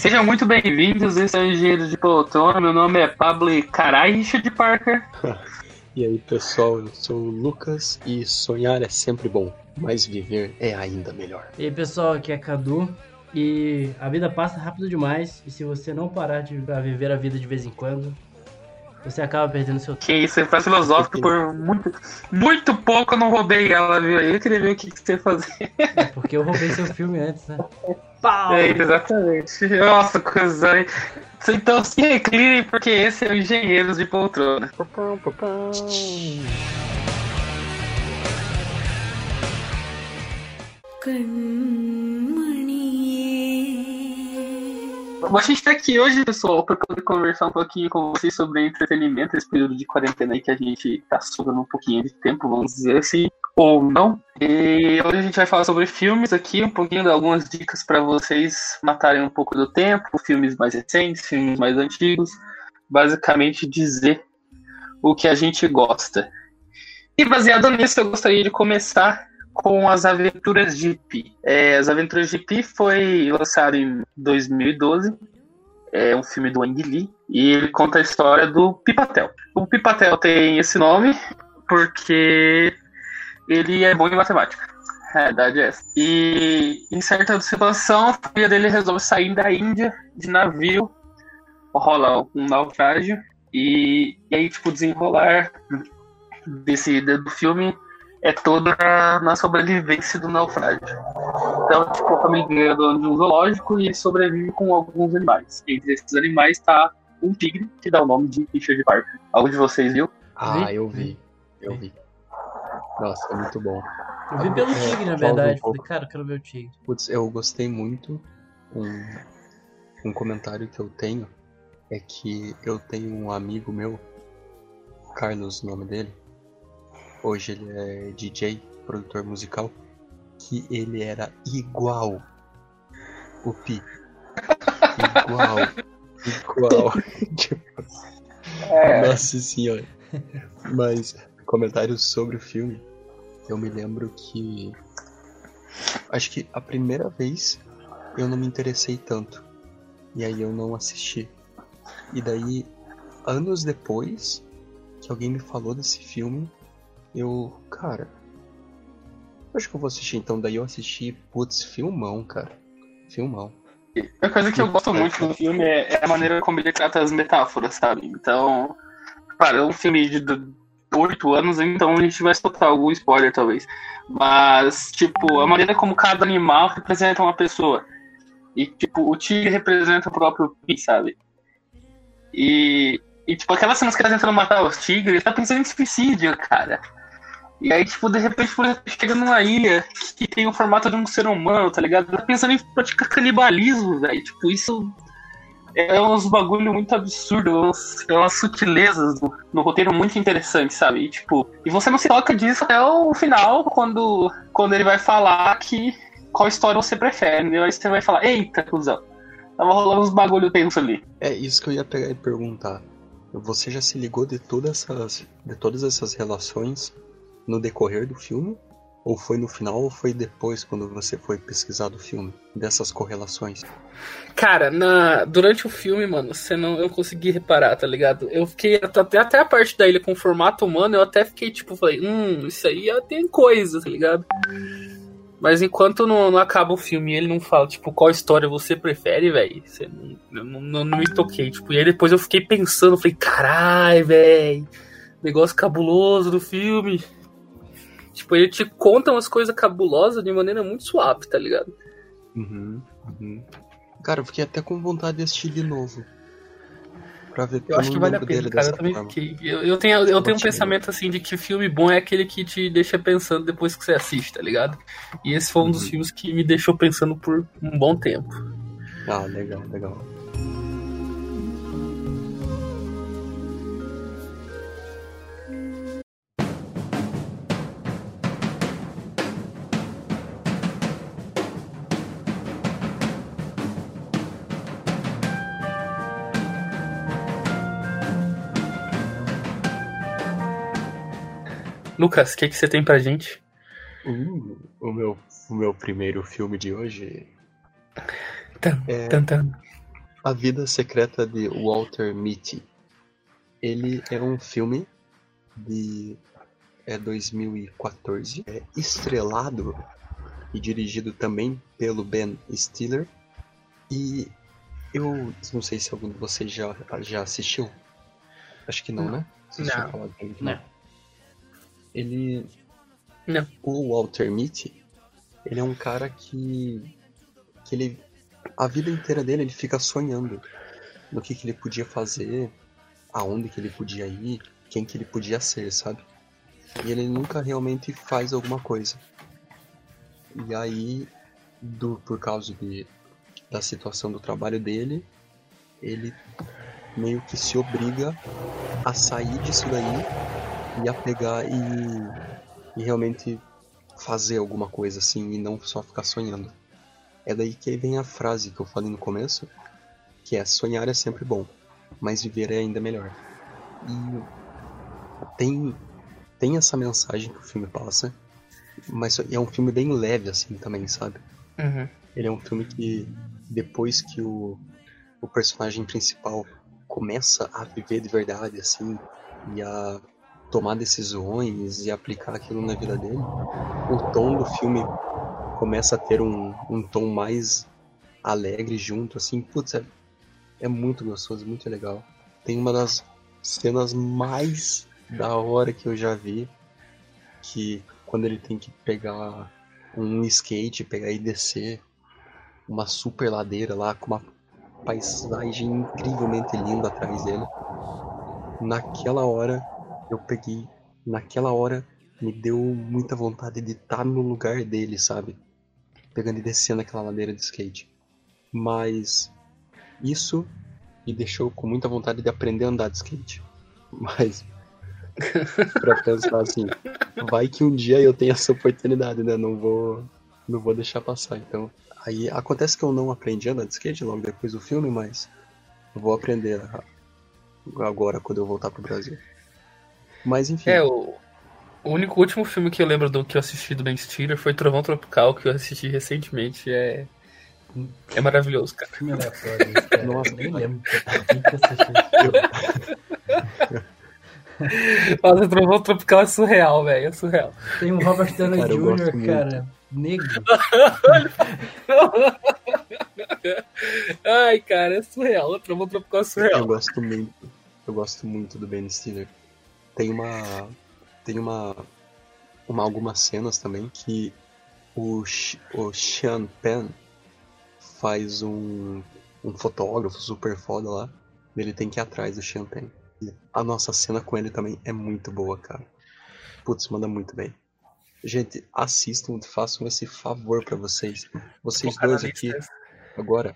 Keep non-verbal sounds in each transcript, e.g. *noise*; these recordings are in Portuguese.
Sejam muito bem-vindos, esse é o Engenheiro de Poltrona. Meu nome é Pablo Carai Richard Parker. *laughs* e aí, pessoal, eu sou o Lucas e sonhar é sempre bom, mas viver é ainda melhor. E aí, pessoal, aqui é Cadu. E a vida passa rápido demais, e se você não parar de viver a vida de vez em quando, você acaba perdendo seu tempo. Que isso, você faz filosófico por muito, muito pouco eu não roubei ela, viu? Aí eu queria ver o que, que você fazia. É porque eu roubei seu filme antes, né? *laughs* Pau! É, exatamente. Nossa, coisa aí. Então se recline, porque esse é o Engenheiros de Poltrona. Pão, pão, pão. A gente tá aqui hoje, pessoal, para poder conversar um pouquinho com vocês sobre entretenimento, esse período de quarentena aí que a gente tá sobrando um pouquinho de tempo, vamos dizer assim, ou não. E hoje a gente vai falar sobre filmes aqui, um pouquinho de algumas dicas para vocês matarem um pouco do tempo, filmes mais recentes, filmes mais antigos, basicamente dizer o que a gente gosta. E baseado nisso, eu gostaria de começar com As Aventuras de Pi. É, As Aventuras de Pi foi lançado em 2012. É um filme do Ang Lee e ele conta a história do Pipatel. O Pipatel tem esse nome porque ele é bom em matemática. A verdade é essa. E em certa situação, a família dele resolve sair da Índia de navio. Rola um naufrágio. E, e aí, tipo, desenrolar desse do filme é toda na sobrevivência do naufrágio. Então, tipo, a família ganha de um zoológico e sobrevive com alguns animais. Entre esses animais está um tigre, que dá o nome de Richard Parker. Algum de vocês viu? Ah, eu vi. Eu vi. Nossa, é muito bom. Eu vi pelo é, tigre, na verdade. Falei, cara, eu quero ver o tigre. Putz, eu gostei muito. Um, um comentário que eu tenho é que eu tenho um amigo meu, Carlos, o nome dele, Hoje ele é DJ, produtor musical. Que ele era igual o Pi. Igual. igual. tipo, *laughs* é. Nossa senhora. Mas, comentários sobre o filme. Eu me lembro que. Acho que a primeira vez eu não me interessei tanto. E aí eu não assisti. E daí, anos depois, que alguém me falou desse filme, eu, cara. Acho que eu vou assistir então. Daí eu assisti, putz, filmão, cara. Filmão. A coisa que eu gosto muito no filme é, é a maneira como ele trata as metáforas, sabe? Então, claro, é um filme de oito anos, então a gente vai soltar algum spoiler, talvez. Mas, tipo, a maneira como cada animal representa uma pessoa. E, tipo, o tigre representa o próprio Pi, sabe? E, e, tipo, aquelas cenas que eles tentando matar os tigres, ele tá pensando em suicídio, cara. E aí, tipo, de repente, por exemplo, chega numa ilha que tem o formato de um ser humano, tá ligado? Tá pensando em praticar canibalismo, velho. Tipo, isso é uns bagulho muito absurdo, umas, é umas sutilezas no, no, roteiro muito interessantes, sabe? E, tipo, e você não se toca disso até o final, quando, quando ele vai falar que qual história você prefere, entendeu? Aí você vai falar, eita, cuzão. Tava rolando uns bagulho tenso ali. É isso que eu ia pegar e perguntar. Você já se ligou de todas essas, de todas essas relações no decorrer do filme? Ou foi no final ou foi depois quando você foi pesquisar do filme? Dessas correlações? Cara, na, durante o filme, mano, você não, eu consegui reparar, tá ligado? Eu fiquei até, até a parte da ilha com formato humano, eu até fiquei tipo, falei, hum, isso aí tem coisa, tá ligado? Mas enquanto não, não acaba o filme e ele não fala, tipo, qual história você prefere, velho, não, não, não, não, me toquei, tipo, e aí depois eu fiquei pensando, falei, carai, velho, negócio cabuloso do filme. Tipo, ele te conta umas coisas cabulosas de maneira muito suave, tá ligado? Uhum, uhum. Cara, eu fiquei até com vontade de assistir de novo. Pra ver eu acho que vale a pena, cara. Eu também fiquei. Eu, eu tenho, eu tenho um pensamento assim de que filme bom é aquele que te deixa pensando depois que você assiste, tá ligado? E esse foi um uhum. dos filmes que me deixou pensando por um bom tempo. Ah, legal, legal. Lucas, o que, que você tem pra gente? Uh, o, meu, o meu primeiro filme de hoje. Tan, é... tan, tan. A Vida Secreta de Walter Mitty. Ele é um filme de é 2014, é estrelado e dirigido também pelo Ben Stiller. E eu não sei se algum de vocês já, já assistiu. Acho que não, Não. né? Vocês Não. tinham falado dele, Não. Ele. Não. O Walter Mitty, ele é um cara que. que ele. A vida inteira dele ele fica sonhando no que, que ele podia fazer, aonde que ele podia ir, quem que ele podia ser, sabe? E ele nunca realmente faz alguma coisa. E aí, do, por causa de, da situação do trabalho dele, ele meio que se obriga a sair disso daí e a pegar e, e realmente fazer alguma coisa assim e não só ficar sonhando. É daí que vem a frase que eu falei no começo, que é sonhar é sempre bom, mas viver é ainda melhor. E tem tem essa mensagem que o filme passa, mas é um filme bem leve assim também, sabe? Uhum. Ele é um filme que depois que o, o personagem principal começa a viver de verdade assim e a tomar decisões e aplicar aquilo na vida dele, o tom do filme começa a ter um, um tom mais alegre junto, assim, putz, é, é muito gostoso, muito legal. Tem uma das cenas mais da hora que eu já vi, que quando ele tem que pegar um skate, pegar e descer uma super ladeira lá com uma paisagem incrivelmente linda atrás dele. Naquela hora eu peguei, naquela hora me deu muita vontade de estar no lugar dele, sabe? Pegando e descendo aquela ladeira de skate. Mas isso me deixou com muita vontade de aprender a andar de skate. *laughs* Mas pra pensar assim, vai que um dia eu tenho essa oportunidade, né? Não vou, não vou deixar passar. Então, aí acontece que eu não aprendi a andar de skate logo depois do filme, mas vou aprender agora quando eu voltar pro Brasil. Mas enfim, É, o, o único último filme que eu lembro do que eu assisti do Ben Stiller foi Trovão Tropical, que eu assisti recentemente. É, é maravilhoso, cara. Filme aleatório. cara. *laughs* Nossa. Nem lembro. Nossa, *laughs* Trovão Tropical é surreal, velho. É surreal. Tem um Robert Downey eu Jr., cara, negro. *laughs* Ai, cara, é surreal. O Trovão Tropical é eu surreal. gosto muito, eu gosto muito do Ben Stiller. Tem uma, tem uma, uma algumas cenas também que o, o Sean Penn faz um, um fotógrafo super foda lá. Ele tem que ir atrás do Sean Penn. E a nossa cena com ele também é muito boa, cara. Putz, manda muito bem. Gente, assistam, façam esse favor pra vocês. Vocês dois aqui, agora,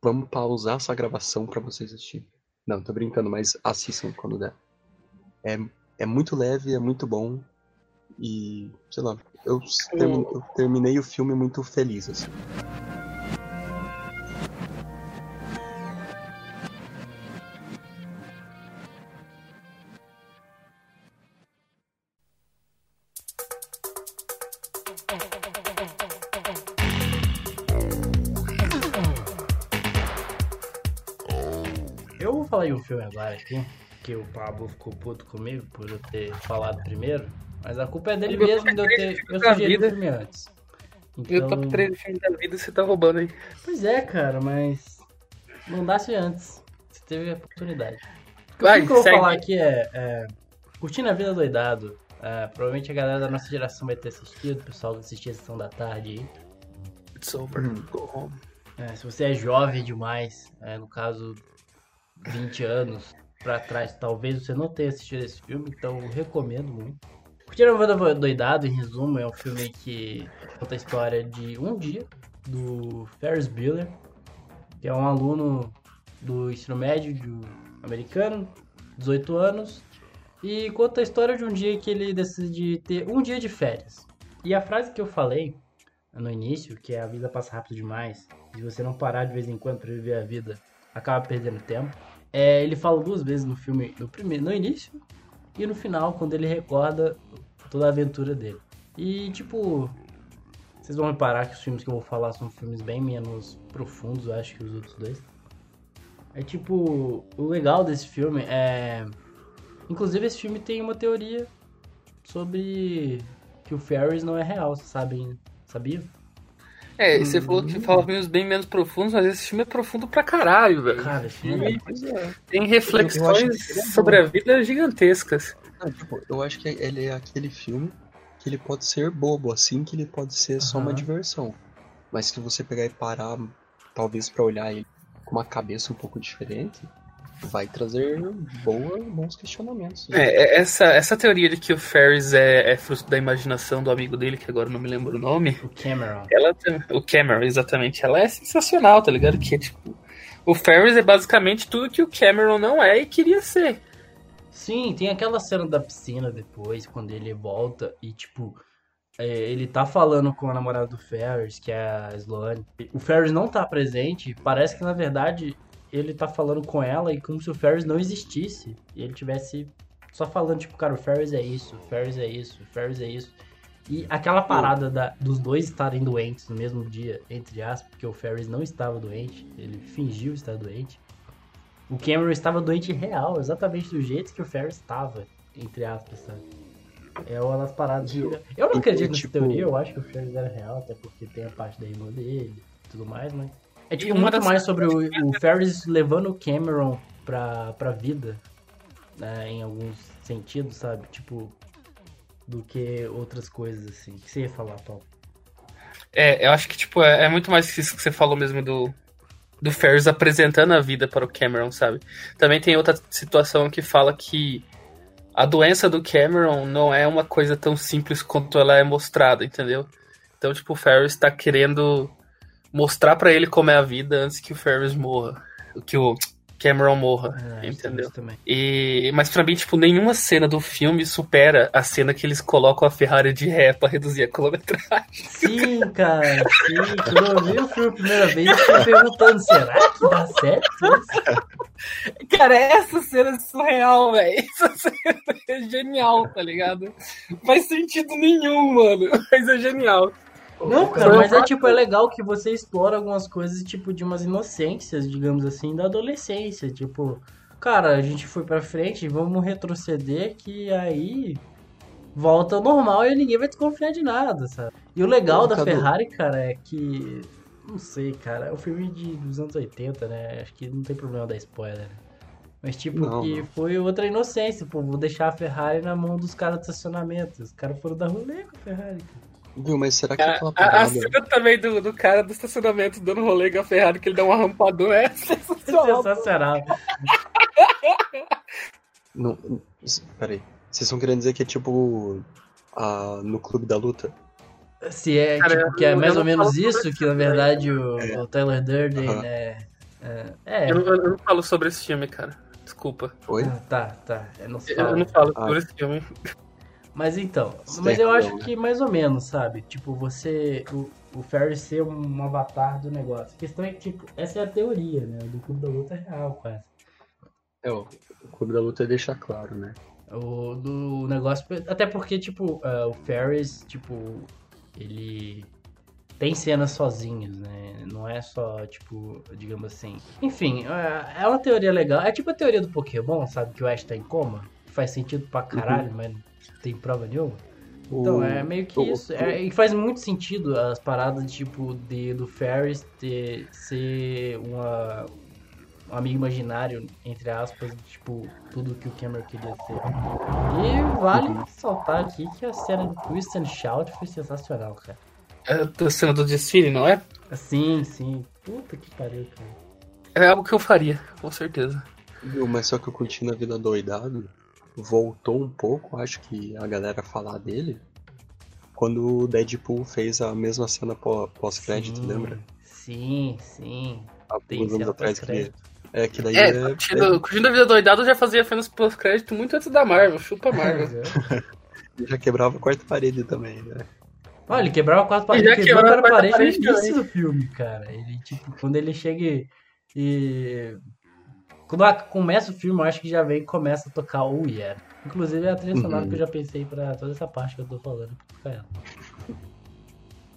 vamos pausar essa gravação pra vocês assistirem. Não, tô brincando, mas assistam quando der. É, é muito leve, é muito bom. E, sei lá, eu, termi- eu terminei o filme muito feliz, assim. Eu vou falar de um filme agora aqui, que o Pablo ficou puto comigo por eu ter falado primeiro, mas a culpa é dele Eu mesmo de eu ter. Eu sugeri o filme antes. E o Então, top 3 filme da vida você tá roubando aí. Pois é, cara, mas mandasse antes. Você teve a oportunidade. O Vai, que eu vou falar aqui é, é Curtindo a Vida Doidado. É, provavelmente a galera da nossa geração vai ter assistido, o pessoal que assistia a sessão da tarde aí. It's over. Go home. É, se você é jovem demais, é, no caso 20 anos pra trás, talvez você não tenha assistido esse filme, então recomendo muito. Curtindo Doidado, em resumo, é um filme que conta a história de um dia do Ferris Bueller, que é um aluno do ensino médio americano, 18 anos, e conta a história de um dia que ele decide ter um dia de férias. E a frase que eu falei no início, que é a vida passa rápido demais, e você não parar de vez em quando pra viver a vida, acaba perdendo tempo. É, ele fala duas vezes no filme, no primeiro, no início e no final, quando ele recorda toda a aventura dele. E tipo, vocês vão reparar que os filmes que eu vou falar são filmes bem menos profundos, eu acho, que os outros dois. É tipo, o legal desse filme é. Inclusive, esse filme tem uma teoria sobre que o Ferris não é real, vocês sabem? Sabia? É, você falou que fala filmes bem menos profundos, mas esse filme é profundo pra caralho, velho. Cara, filme é. Tem reflexões que é sobre a vida gigantescas. Ah, tipo, eu acho que ele é aquele filme que ele pode ser bobo, assim que ele pode ser só uma diversão. Mas se você pegar e parar, talvez pra olhar ele com uma cabeça um pouco diferente, vai trazer boa, bons questionamentos. É, é, essa, essa teoria de que o Ferris é, é fruto da imaginação do amigo dele, que agora não me lembro o nome, o Cameron. ela o Cameron, exatamente, ela é sensacional, tá ligado? Que é tipo. O Ferris é basicamente tudo que o Cameron não é e queria ser. Sim, tem aquela cena da piscina depois, quando ele volta e, tipo, é, ele tá falando com a namorada do Ferris, que é a Sloane. O Ferris não tá presente, parece que na verdade ele tá falando com ela e como se o Ferris não existisse. E ele tivesse só falando, tipo, cara, o Ferris é isso, o Ferris é isso, o Ferris é isso. E aquela parada da- dos dois estarem doentes no mesmo dia, entre aspas, porque o Ferris não estava doente, ele fingiu estar doente. O Cameron estava doente real, exatamente do jeito que o Ferris estava, entre aspas, sabe? É uma das paradas. Eu não acredito nessa tipo- teoria, eu acho que o Ferris era real, até porque tem a parte da irmã dele e tudo mais, mas. É tipo muito das- mais sobre o, o Ferris levando o Cameron pra, pra vida, né, em alguns sentidos, sabe? Tipo, do que outras coisas assim. O que você ia falar, Paulo? É, eu acho que, tipo, é, é muito mais que isso que você falou mesmo do, do Ferris apresentando a vida para o Cameron, sabe? Também tem outra situação que fala que a doença do Cameron não é uma coisa tão simples quanto ela é mostrada, entendeu? Então, tipo, o Ferris tá querendo mostrar pra ele como é a vida antes que o Ferris morra. Que o Cameron morra, É, entendeu? E, mas pra mim, tipo, nenhuma cena do filme supera a cena que eles colocam a Ferrari de ré pra reduzir a quilometragem. Sim, cara, sim. Quando eu vi o filme a primeira vez, eu fiquei perguntando, será que dá certo isso? Cara, essa cena é surreal, velho. Essa cena é genial, tá ligado? Não faz sentido nenhum, mano. Mas é genial. Não, cara, mas é tipo, é legal que você explora algumas coisas, tipo, de umas inocências, digamos assim, da adolescência. Tipo, cara, a gente foi pra frente, vamos retroceder, que aí volta ao normal e ninguém vai desconfiar de nada, sabe? E o legal da. Ferrari, cara, é que. Não sei, cara, é um filme de, dos anos 80, né? Acho que não tem problema dar spoiler. né? Mas, tipo, Não, que não. foi outra inocência, pô, vou deixar a Ferrari na mão dos caras do estacionamento. Os caras foram dar rolê com a Ferrari, cara. Viu, mas será que A, aquela a, a parada... cena também do, do cara do estacionamento dando rolê com a Ferrari, que ele dá uma rampadona, é *laughs* sensacional. Sensacional. *laughs* Não, peraí. Vocês estão querendo dizer que é tipo... a- no Clube da Luta? Se é, Cara, tipo, que é eu- mais eu ou menos isso, que na verdade o, É. o Tyler Durden Aham. é. É, é, Eu, não- eu não falo sobre esse filme, cara. Desculpa. Oi? ah, tá, tá. Eu não Eu falo. não falo Ah. sobre esse filme. Mas então, mas eu acho que mais ou menos, sabe? Tipo, você. O, o Ferris ser um avatar do negócio. A questão é que, tipo, essa é a teoria, né? Do Clube da Luta é real, quase. É, o Clube da Luta deixa claro, né? O do negócio. Até porque, tipo, ah, o Ferris, tipo, ele tem cenas sozinhos, né? Não é só, tipo, digamos assim. Enfim, é uma teoria legal. É tipo a teoria do Pokémon, sabe? Que o Ash tá em coma. Faz sentido pra caralho, mas não tem prova nenhuma. Então, é meio que o- isso. É, e faz muito sentido as paradas, tipo, de, do Ferris ter, ser uma, um amigo imaginário, entre aspas, tipo, tudo que o Cameron queria ser. E vale Uhum. saltar aqui que a cena do Twist and Shout foi sensacional, cara. É a cena do desfile, não é? Sim, sim. Puta que pariu, cara. É algo que eu faria, com certeza. Viu, mas só que eu curti na vida doidado. Voltou um pouco, acho que a galera falar dele. Quando o Deadpool fez a mesma cena pó- pós-crédito, Sim, lembra? Sim, sim. Alguns anos cena atrás que. É, que daí É, é, curtindo, curtindo a vida doidada eu já fazia apenas pós-crédito muito antes da Marvel. Chupa Marvel. *laughs* ele já quebrava a quarta parede também, né? Olha, ele quebrava a quarta Ele parede. já Ele quebrou a quebrou a quarta parede no início do filme, cara. Ele, tipo, quando ele chega e. Quando começa o filme, eu acho que já vem e começa a tocar o Yeah. Inclusive é a trilha sonora Uhum. que eu já pensei pra toda essa parte que eu tô falando. pra tocar ela.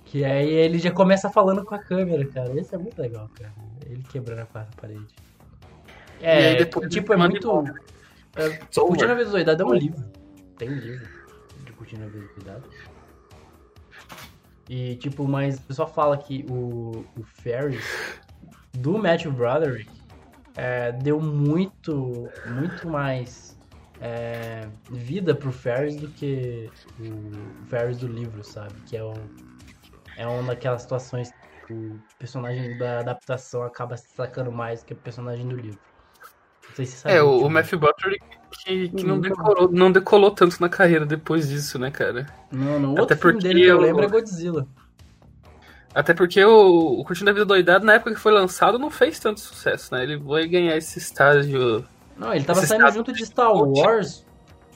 Que aí ele já começa falando com a câmera, cara. Esse é muito legal, cara. Ele quebrando a quarta parede. É, depois tipo, é muito. É. Curtindo a Doidada é um livro. Tem um livro de Curtindo a Vida Doidada. E, tipo, mas o pessoal fala que o, o Ferris do Matthew Broderick é, deu muito, muito mais é, vida pro Ferris do que o Ferris do livro, sabe? Que é, um, é uma daquelas situações que o personagem da adaptação acaba se destacando mais que o personagem do livro. Não sei se você sabe. É, o, o Matthew Butler que, que não, Hum, decorou, não decolou tanto na carreira depois disso, né, cara? Não, não. Até Outro filme porque dele que eu lembro é Godzilla. Até porque o, o Curtindo a Vida Doidado, na época que foi lançado, não fez tanto sucesso, né? Ele foi ganhar esse estágio. Não, ele tava Esse saindo junto de Star. Wars,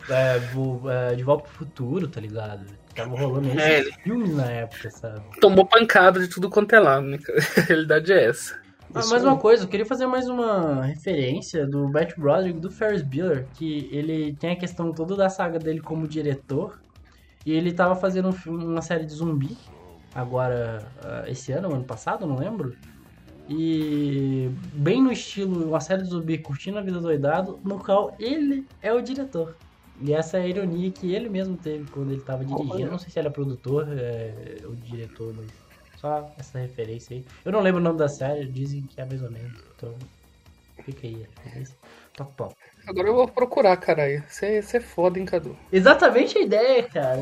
é, vo- é, De Volta pro Futuro, tá ligado? Tava rolando esses É, ele- filmes na época, sabe? Tomou pancada de tudo quanto é lado, né? *laughs* A realidade é essa. Ah, mais uma coisa, eu queria fazer mais uma referência do Matt Broderick do Ferris Bueller, que ele tem a questão toda da saga dele como diretor, e ele tava fazendo um filme, uma série de zumbi, agora, ah, esse ano, ano passado, não lembro, e bem no estilo, uma série de zumbi curtindo a vida doidado, no qual ele é o diretor. E essa é a ironia que ele mesmo teve quando ele tava dirigindo. Não sei se ele é produtor, é, o diretor, mas só essa referência aí. Eu não lembro o nome da série, dizem que é mais ou menos. Então, fica aí a referência. Top, top. Agora eu vou procurar, caralho. Você é foda, hein, Cadu? Exatamente a ideia, cara.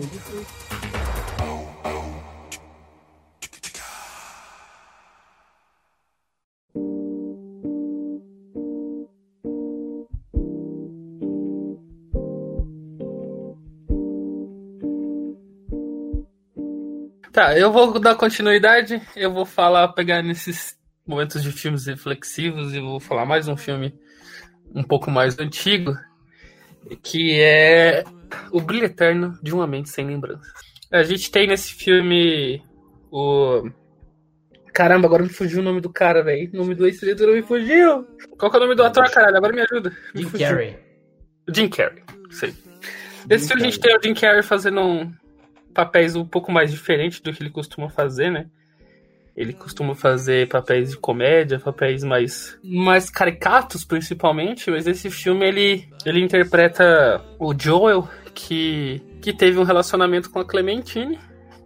Tá, eu vou dar continuidade. Eu vou falar, pegar nesses momentos de filmes reflexivos e vou falar mais um filme um pouco mais antigo, que é O Brilho Eterno de Uma Mente Sem Lembranças. A gente tem nesse filme o. Caramba, agora me fugiu o nome do cara, velho. O nome do ex-diretor me fugiu. Qual que é o nome do ator, caralho? Agora me ajuda. Me Jim fugiu. Carrey. Jim Carrey, sei. Nesse filme a gente tem o Jim Carrey fazendo um papéis um pouco mais diferentes do que ele costuma fazer, né? Ele costuma fazer papéis de comédia, papéis mais, mais caricatos, principalmente, mas esse filme ele, ele interpreta o Joel, que, que teve um relacionamento com a Clementine.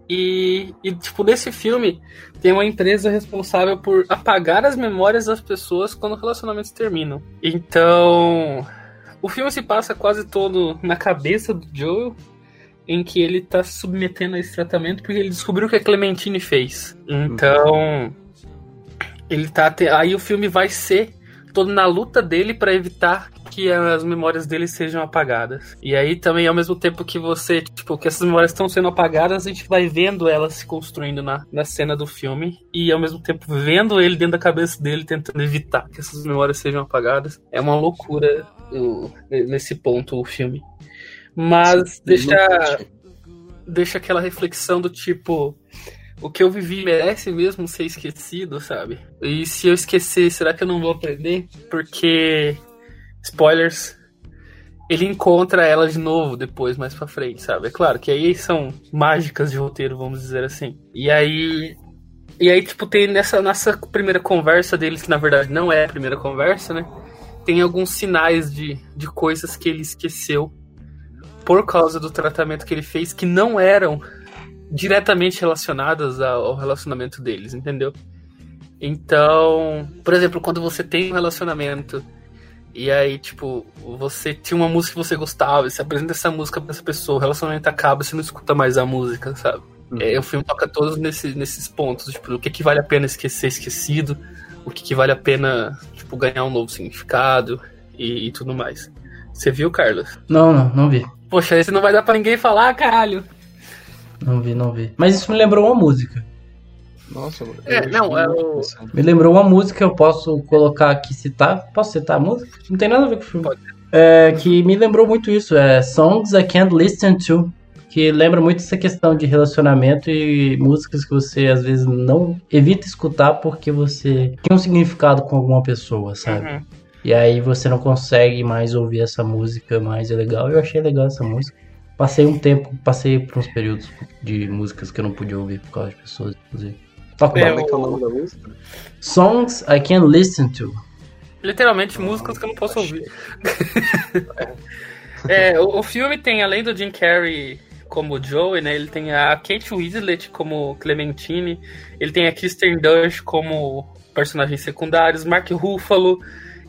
E, e, tipo, nesse filme tem uma empresa responsável por apagar as memórias das pessoas quando relacionamentos terminam. Então, o filme se passa quase todo na cabeça do Joel, em que ele tá submetendo a esse tratamento porque ele descobriu o que a Clementine fez. Então, ele tá aí o filme vai ser todo na luta dele pra evitar que as memórias dele sejam apagadas. E aí também ao mesmo tempo que você, tipo, que essas memórias estão sendo apagadas, a gente vai vendo elas se construindo na, na cena do filme e ao mesmo tempo vendo ele dentro da cabeça dele tentando evitar que essas memórias sejam apagadas. É uma loucura nesse ponto o filme. Mas deixa deixa aquela reflexão do tipo o que eu vivi merece mesmo ser esquecido, sabe? E se eu esquecer, será que eu não vou aprender? Porque spoilers, ele encontra ela de novo depois, mais pra frente, sabe? É claro que aí são mágicas de roteiro, vamos dizer assim. E aí. E aí, tipo, tem nessa, nessa primeira conversa deles, que na verdade não é a primeira conversa, né? Tem alguns sinais de, de coisas que ele esqueceu por causa do tratamento que ele fez que não eram diretamente relacionadas ao relacionamento deles, entendeu? Então, por exemplo, quando você tem um relacionamento e aí, tipo, você tinha uma música que você gostava, e você apresenta essa música pra essa pessoa, o relacionamento acaba, você não escuta mais a música, sabe? É, o filme toca todos nesse, nesses pontos, tipo, o que, que vale a pena esquecer esquecido, o que, que vale a pena, tipo, ganhar um novo significado e, e tudo mais. Você viu, Carlos? Não, não, não vi. Poxa, esse não vai dar pra ninguém falar, caralho. Não vi, não vi. Mas isso me lembrou uma música. Nossa. É, eu não, é o-. Me lembrou uma música, eu posso colocar aqui, citar. Posso citar a música? Não tem nada a ver com o filme. Pode. É, que me lembrou muito isso. É Songs I Can't Listen To. Que lembra muito essa questão de relacionamento e músicas que você às vezes não evita escutar porque você tem um significado com alguma pessoa, sabe? Uhum. E aí você não consegue mais ouvir essa música, mas é legal. Eu achei legal essa música. Passei um tempo, passei por uns períodos de músicas que eu não podia ouvir por causa de pessoas, inclusive. Toca É, é, é que é o nome da música? Songs I Can Listen To. Literalmente, músicas que eu não posso ouvir. *laughs* é, o, o, filme tem, além do Jim Carrey como Joey, né? Ele tem a Kate Winslet como Clementine, ele tem a Kristen Dunst como personagens secundários, Mark Ruffalo,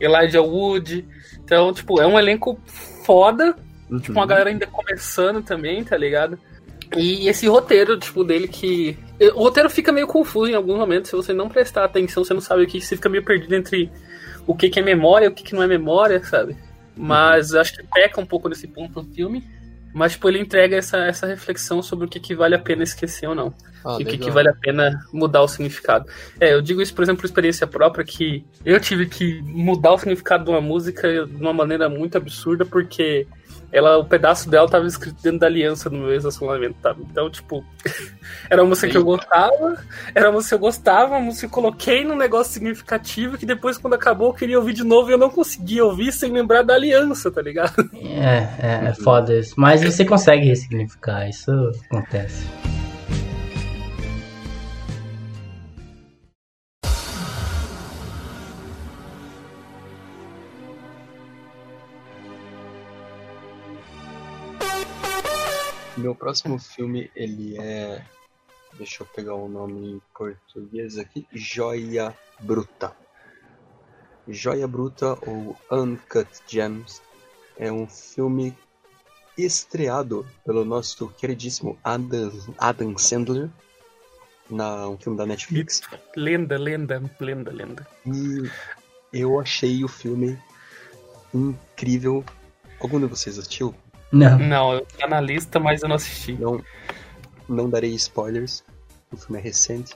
Elijah Wood. Então, tipo, é um elenco foda. Uhum. Tipo, uma galera ainda começando também, tá ligado? E esse roteiro, tipo, dele que. O roteiro fica meio confuso em alguns momentos. Se você não prestar atenção, você não sabe o que você fica meio perdido entre o que, que é memória e o que, que não é memória, sabe? Mas uhum. acho que peca um pouco nesse ponto no filme. Mas, tipo, ele entrega essa, essa reflexão sobre o que, que vale a pena esquecer ou não. Ah, e o que, que vale a pena mudar o significado. É, eu digo isso, por exemplo, por experiência própria, que eu tive que mudar o significado de uma música de uma maneira muito absurda, porque ela, o pedaço dela tava escrito dentro da aliança no meu ex-relacionamento, tá? Então, tipo, *laughs* era uma música que eu gostava, era uma música que eu gostava, uma música que eu coloquei num negócio significativo que depois, quando acabou, eu queria ouvir de novo e eu não conseguia ouvir sem lembrar da aliança, tá ligado? É, é, é foda isso. Mas você consegue ressignificar, isso acontece. Meu próximo filme, ele é. Deixa eu pegar o nome em português aqui. Joia Bruta. Joia Bruta ou Uncut Gems é um filme estreado pelo nosso queridíssimo Adam, Adam Sandler, na, um filme da Netflix. Lenda, lenda, lenda, lenda. E eu achei o filme incrível. Algum de vocês assistiu? Não. Não, tá na lista, mas eu não assisti. Não, não darei spoilers. O filme é recente.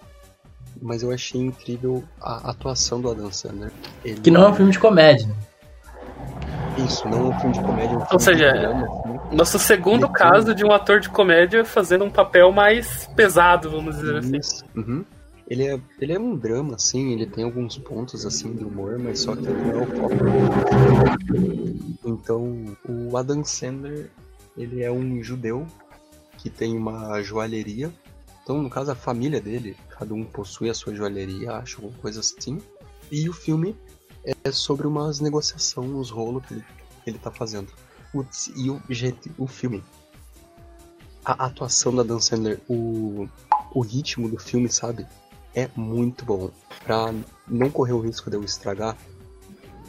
Mas eu achei incrível a atuação do Adam Sandler. Ele... Que não é um filme de comédia. Isso, não é um filme de comédia. É um Ou seja, drama, assim. nosso segundo Ele caso tem... de um ator de comédia fazendo um papel mais pesado, vamos dizer assim. Isso. assim. Uhum. Ele é, ele é um drama, assim, ele tem alguns pontos, assim, de humor, mas só que não é o foco. Então, o Adam Sandler, ele é um judeu que tem uma joalheria. Então, no caso, a família dele, cada um possui a sua joalheria, acho, alguma coisa assim. E o filme é sobre umas negociações, uns rolos que ele, que ele tá fazendo. E o, gente, o filme, a atuação da Dan Sandler, o, o ritmo do filme, sabe? É muito bom. Pra não correr o risco de eu estragar,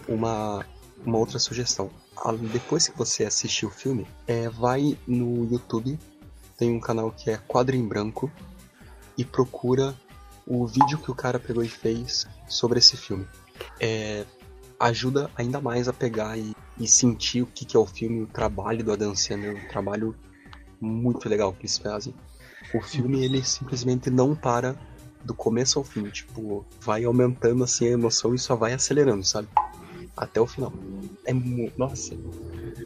uma, uma outra sugestão. Depois que você assistir o filme, é, vai no YouTube, tem um canal que é Quadro em Branco, e procura o vídeo que o cara pegou e fez sobre esse filme. É, ajuda ainda mais a pegar e, e sentir o que, que, é o filme, o trabalho do Adam Sandler, um trabalho muito legal que eles fazem. O filme ele simplesmente não para do começo ao fim. Tipo, vai aumentando assim a emoção e só vai acelerando, sabe? Até o final. É muito. Nossa,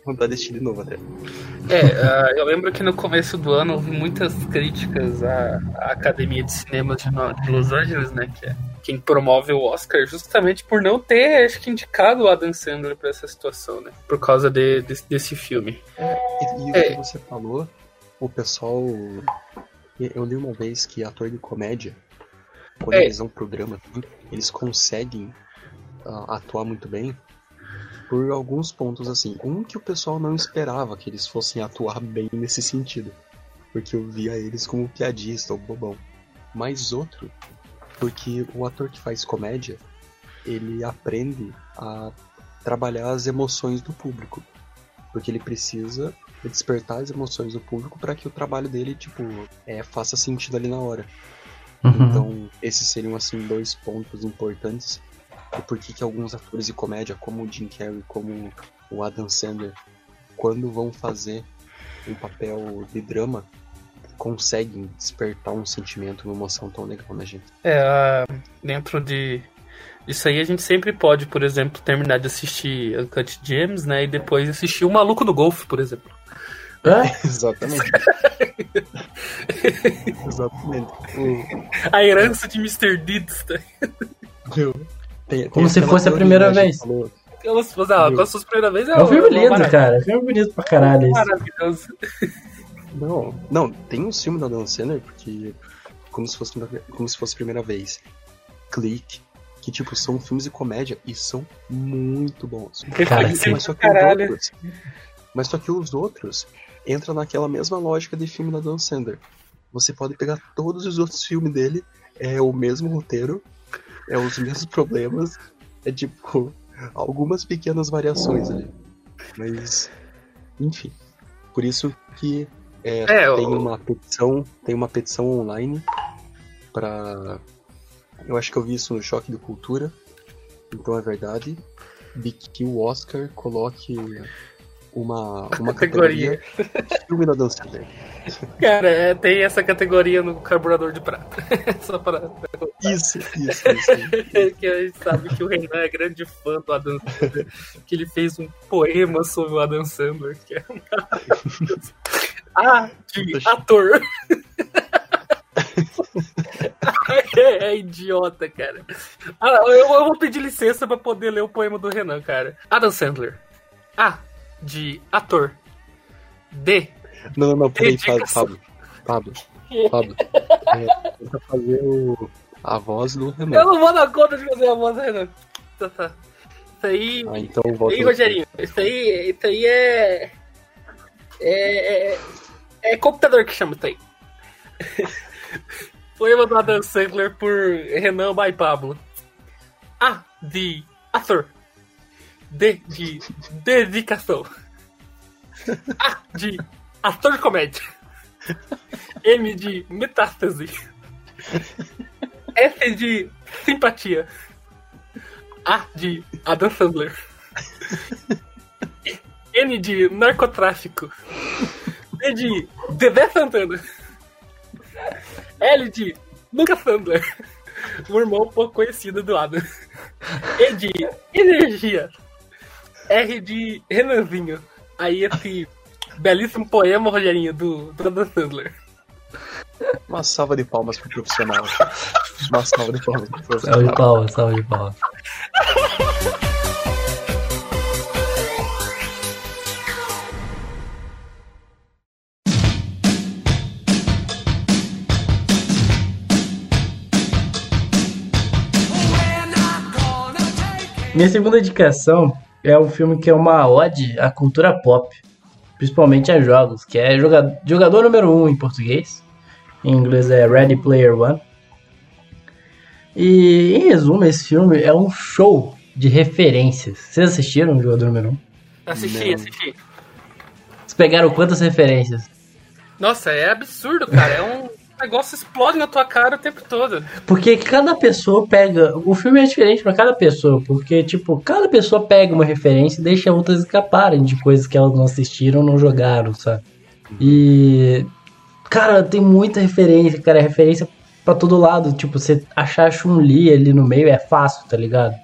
vontade de assistir de novo até. É, uh, eu lembro que no começo do ano houve muitas críticas à, à Academia de Cinema de, de, Los Angeles, né? Que é quem promove o Oscar, justamente por não ter, acho que, indicado o Adam Sandler pra essa situação, né? Por causa de, de desse filme. É, e, e o é. que você falou, o pessoal. Eu li uma vez que ator de comédia quando é. eles vão programa, eles conseguem uh, atuar muito bem por alguns pontos assim. Um que o pessoal não esperava que eles fossem atuar bem nesse sentido, porque eu via eles como piadista ou bobão. Mas outro, porque o ator que faz comédia, ele aprende a trabalhar as emoções do público, porque ele precisa despertar as emoções do público para que o trabalho dele tipo é, faça sentido ali na hora. Uhum. Então, esses seriam assim dois pontos importantes e por que que alguns atores de comédia, como o Jim Carrey, como o Adam Sandler, quando vão fazer um papel de drama, conseguem despertar um sentimento, uma emoção tão legal na gente. É, dentro de isso aí a gente sempre pode, por exemplo, terminar de assistir Uncut Gems, né, e depois assistir o Maluco do Golfe, por exemplo. *laughs* Exatamente. *laughs* Exatamente. A herança de Mr. Deeds. Tá? Tem, Como se fosse a primeira vez. Se fosse, ah, como se fosse a primeira vez. É, é um filme lindo, cara. É um filme bonito pra caralho. Maravilhoso. Não, não, tem um filme da Dan Sandler, porque como se fosse, como se fosse a primeira vez. Clique, que, tipo, são filmes de comédia e são muito bons. Cara, mas, só que os outros, mas só que os outros entram naquela mesma lógica de filme da Dan Sandler. Você pode pegar todos os outros filmes dele, é o mesmo roteiro, é os mesmos problemas, é tipo algumas pequenas variações ali. Mas, enfim. Por isso que é, É, tem o- uma petição, tem uma petição online pra. Eu acho que eu vi isso no Choque de Cultura. Então é verdade. De que o Oscar coloque uma, *laughs* uma Categoria. categoria filme da. Cara, é, tem essa categoria no carburador de prata. *laughs* Só para. Isso, isso, isso. *laughs* que a gente sabe que o Renan é grande fã do Adam Sandler. Que ele fez um poema sobre o Adam Sandler, que é. Ah, de ator. é, é idiota, cara. Ah, eu, eu vou pedir licença pra poder ler o poema do Renan, cara. Adam Sandler. A. De ator. D. Não, não, não, peraí, Pablo. Dedicação. Pablo. Pablo. Pablo. É, tenta fazer o, a voz do Eu Renan. não vou dar conta de fazer a voz do Renan. Tá, tá. Isso aí. Ah, então Isso volta. aí, Rogerinho. Isso aí, isso aí é. É. É, é computador que chama isso aí. *laughs* Poema do Adam Sandler por Renan by Pablo. A de ator. D de dedicação. A de ator de comédia. M de metástase. S de simpatia. A de Adam Sandler. N de narcotráfico. D de Dedé Santana. L de Lucas Sandler. O irmão pouco conhecido do Adam. E de energia. R de Renanzinho. Aí esse belíssimo poema, Rogerinho, do, do Adam Sandler. Uma salva de palmas pro profissional. Uma salva de palmas pro Salve de profissional. palmas, salve de palmas. Minha segunda indicação é um filme que é uma ode à cultura pop, principalmente a jogos, que é joga- jogador número 1 um em português. Em inglês é Ready Player One. E em resumo, esse filme é um show de referências. Vocês assistiram o jogador número 1? Um? Assisti, Não. assisti. Vocês pegaram quantas referências? Nossa, é absurdo, cara. É um negócio explode na tua cara o tempo todo. Porque cada pessoa pega. O filme é diferente pra cada pessoa. Porque, tipo, cada pessoa pega uma referência e deixa outras escaparem de coisas que elas não assistiram não jogaram, sabe? E. Cara, tem muita referência, cara. É referência pra todo lado. Tipo, você achar a Chun-Li ali no meio é fácil, tá ligado?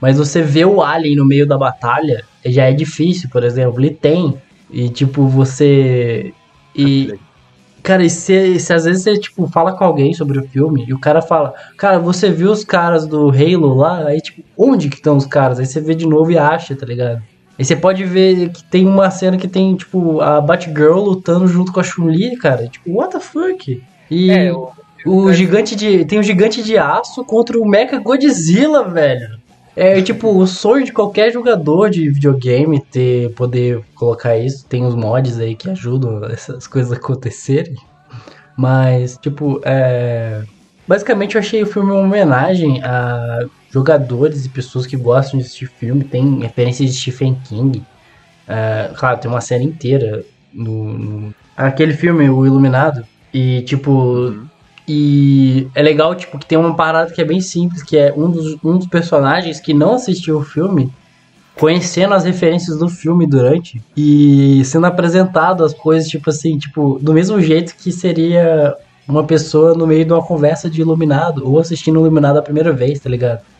Mas você vê o Alien no meio da batalha já é difícil, por exemplo. Ele tem. E, tipo, você. E. Cara, e se, se às vezes você, tipo, fala com alguém sobre o filme e o cara fala, cara, você viu os caras do Halo lá? Aí, tipo, onde que estão os caras? Aí você vê de novo e acha, tá ligado? Aí você pode ver que tem uma cena que tem, tipo, a Batgirl lutando junto com a Chun-Li, cara. Tipo, what the fuck? E É, o, o gigante de. Tem o gigante de aço contra o Mecha Godzilla, velho. É tipo o sonho de qualquer jogador de videogame ter poder colocar isso. Tem os mods aí que ajudam essas coisas acontecerem. Mas, tipo, é. Basicamente eu achei o filme uma homenagem a jogadores e pessoas que gostam de assistir filme. Tem referências de Stephen King. É, claro, tem uma série inteira no, no- Aquele filme, O Iluminado. E, tipo, e é legal, tipo, que tem uma parada que é bem simples, que é um dos, um dos personagens que não assistiu o filme, conhecendo as referências do filme durante, e sendo apresentado as coisas, tipo assim, tipo, do mesmo jeito que seria uma pessoa no meio de uma conversa de Iluminado, ou assistindo Iluminado a primeira vez, tá ligado? *laughs*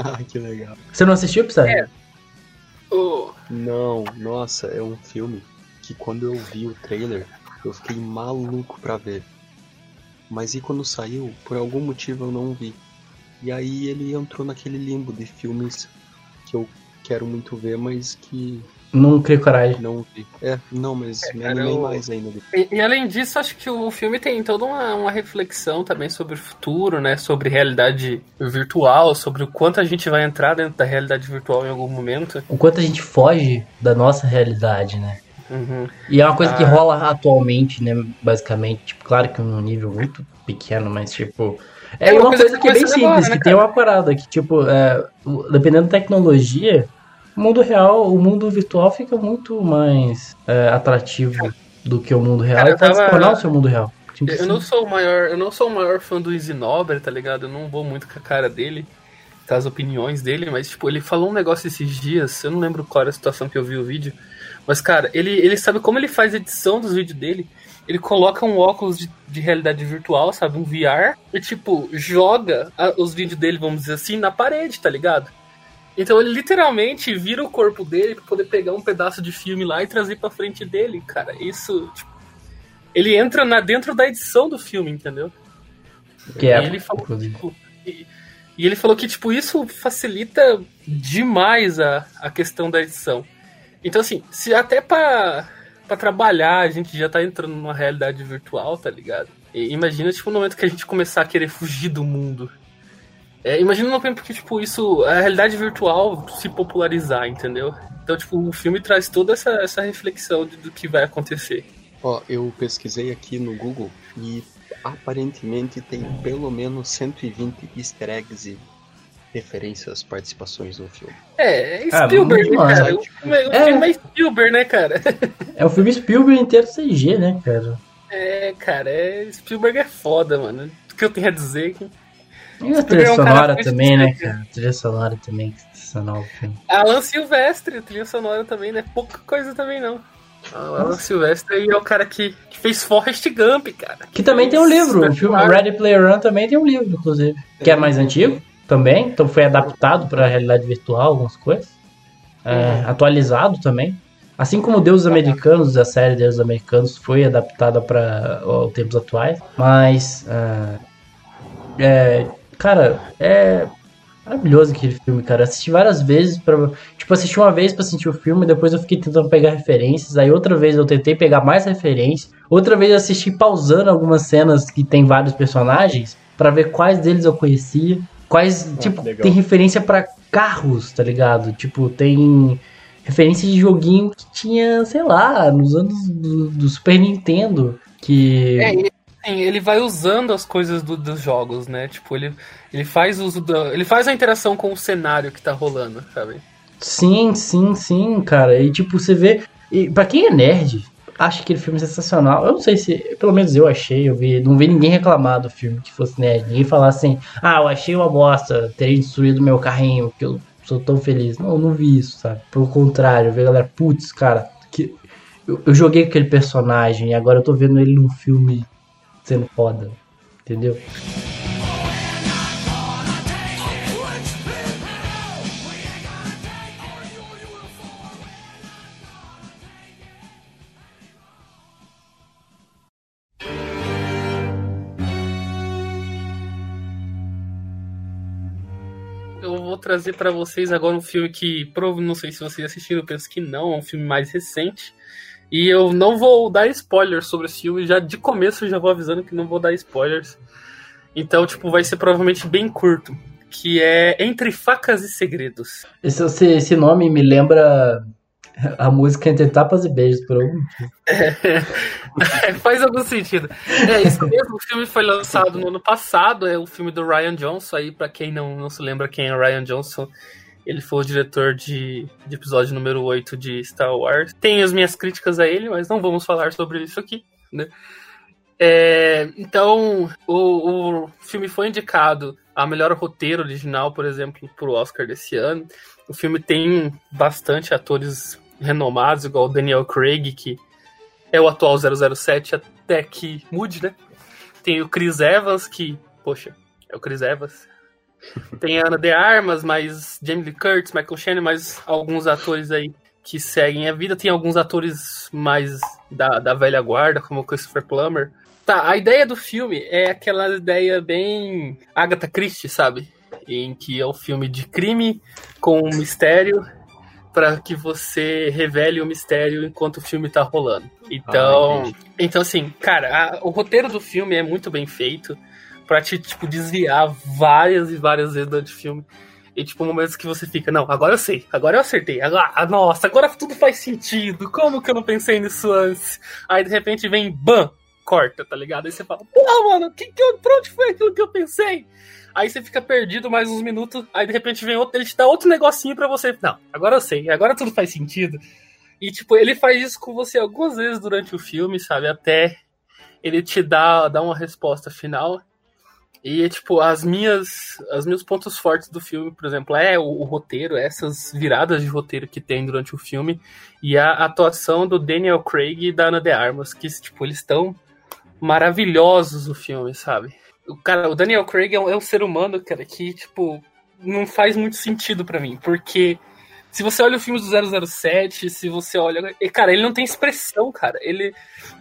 Ah, que legal. Você não assistiu, Psy? É. o- Não, nossa, é um filme que quando eu vi o trailer, eu fiquei maluco pra ver. Mas e quando saiu, por algum motivo eu não vi. E aí ele entrou naquele limbo de filmes que eu quero muito ver, mas que Não criei coragem. Não vi. É, não, mas me cara, animei eu- mais ainda. E, e além disso, acho que o filme tem toda uma, uma reflexão também sobre o futuro, né? Sobre realidade virtual, sobre o quanto a gente vai entrar dentro da realidade virtual em algum momento. O quanto a gente foge da nossa realidade, né? Uhum. E é uma coisa que Ah. rola atualmente, né? Basicamente, tipo, claro que num nível muito pequeno, mas tipo. É, É uma uma coisa coisa que é bem simples, agora, né, que tem uma parada que, tipo, é, dependendo da tecnologia, o mundo real, o mundo virtual fica muito mais é, atrativo do que o mundo real Cara, e pode eu se tava- tornar o seu mundo real. Tipo Eu não assim. sou o maior, eu não sou o maior fã do Isinobre, tá ligado? Eu não vou muito com a cara dele, com as opiniões dele, mas tipo, ele falou um negócio esses dias, eu não lembro qual era a situação que eu vi o vídeo, mas cara, ele, ele sabe como ele faz a edição dos vídeos dele. Ele coloca um óculos de, de realidade virtual, sabe, um VR, e tipo, joga a- os vídeos dele, vamos dizer assim, na parede, tá ligado? Então ele literalmente vira o corpo dele pra poder pegar um pedaço de filme lá e trazer pra frente dele, cara. Isso, tipo, ele entra na, dentro da edição do filme, entendeu? Que é, E ele falou, tipo, e, e ele falou que, tipo, isso facilita demais a, a questão da edição. Então, assim, se até pra, trabalhar a gente já tá entrando numa realidade virtual, tá ligado? E imagina, tipo, no momento que a gente começar a querer fugir do mundo. É, imagina no tempo que, tipo, isso, a realidade virtual se popularizar, entendeu? Então, tipo, o filme traz toda essa, essa reflexão de- do que vai acontecer. Ó, eu pesquisei aqui no Google e aparentemente tem pelo menos 120 easter eggs referências, participações no filme. É, é Ah, Spielberg, né, muito cara? O filme, é- o É. filme é Spielberg, né, cara? É o filme Spielberg inteiro CG, né, cara? É, cara, é... Spielberg é foda, mano. O que eu tenho a dizer que E a trilha é um cara sonora muito também, né, cara? A trilha sonora também, que sensacional o filme. Alan Silvestre, trilha sonora também, não é pouca coisa também, não. Alan Silvestre é o cara que, que fez Forrest Gump, cara. Que também tem um livro, o filme. Ready Player One também tem um livro, inclusive. Que é mais antigo também, então foi adaptado para a realidade virtual, algumas coisas. É, atualizado também. Assim como Deuses Americanos, a série Deuses Americanos foi adaptada para os tempos atuais. Mas, é, é, cara, é maravilhoso aquele filme, cara. Assisti várias vezes para Tipo, assisti uma vez pra sentir o filme, depois eu fiquei tentando pegar referências, aí outra vez eu tentei pegar mais referências, outra vez eu assisti pausando algumas cenas que tem vários personagens pra ver quais deles eu conhecia, quais, tipo, legal. tem referência pra carros, tá ligado? Tipo, tem referência de joguinho que tinha, sei lá, nos anos do, do Super Nintendo, que É, ele vai usando as coisas do- dos jogos, né? Tipo, ele, ele faz uso da, ele faz a interação com o cenário que tá rolando, sabe? Sim, sim, sim, cara. E tipo, você vê. E pra quem é nerd, acha aquele filme sensacional. Eu não sei se. Pelo menos eu achei, eu vi. Não vi ninguém reclamar do filme que fosse nerd. Ninguém falar assim, ah, eu achei uma bosta, teria destruído meu carrinho, que eu sou tão feliz. Não, eu não vi isso, sabe? Pelo contrário, eu vi a galera, putz, cara, que. Eu, eu joguei aquele personagem e agora eu tô vendo ele num filme sendo foda. Entendeu? Trazer pra vocês agora um filme que, não sei se vocês assistiram, penso que não, é um filme mais recente. E eu não vou dar spoilers sobre esse filme, já de começo já vou avisando que não vou dar spoilers. Então, tipo, vai ser provavelmente bem curto. Que é Entre Facas e Segredos. Esse, esse nome me lembra a música Entre Tapas e Beijos, por algum *laughs* Faz algum sentido. É isso mesmo, o filme foi lançado no ano passado, é o filme do Ryan Johnson, aí pra quem não, não se lembra quem é Ryan Johnson, ele foi o diretor de, de episódio número 8 de Star Wars. Tenho as minhas críticas a ele, mas não vamos falar sobre isso aqui, né? É, então, o, o filme foi indicado a melhor roteiro original, por exemplo, pro Oscar desse ano. O filme tem bastante atores renomados, igual o Daniel Craig, que é o atual 007 até que mude, né? Tem o Chris Evans, que, poxa, é o Chris Evans. *laughs* Tem a Ana de Armas, mais Jamie Lee Curtis, Michael Shannon, mais alguns atores aí que seguem a vida. Tem alguns atores mais da, da velha guarda, como o Christopher Plummer. Tá, a ideia do filme é aquela ideia bem Agatha Christie, sabe? Em que é um filme de crime com um mistério. Para que você revele o mistério enquanto o filme tá rolando. Então, Ah, então assim, cara, a- o roteiro do filme é muito bem feito pra te, tipo, desviar várias e várias vezes durante o filme. E, tipo, momentos que você fica, não, agora eu sei, agora eu acertei, agora, ah, nossa, agora tudo faz sentido, como que eu não pensei nisso antes? Aí, de repente, vem, bam, corta, tá ligado? Aí você fala, pô, mano, que que pra onde foi aquilo que eu pensei? Aí você fica perdido mais uns minutos, aí de repente vem outro, ele te dá outro negocinho pra você. Não, agora eu sei, agora tudo faz sentido. E, tipo, ele faz isso com você algumas vezes durante o filme, sabe? Até ele te dá, dá uma resposta final. E, tipo, as minhas, os meus pontos fortes do filme, por exemplo, é o, o roteiro, essas viradas de roteiro que tem durante o filme, e a atuação do Daniel Craig e da Ana de Armas, que, tipo, eles estão maravilhosos no filme, sabe? O cara, o Daniel Craig é um, é um ser humano, cara, que, tipo, não faz muito sentido pra mim, porque se você olha o filme do 007, se você olha. e, Cara, ele não tem expressão, cara. Ele,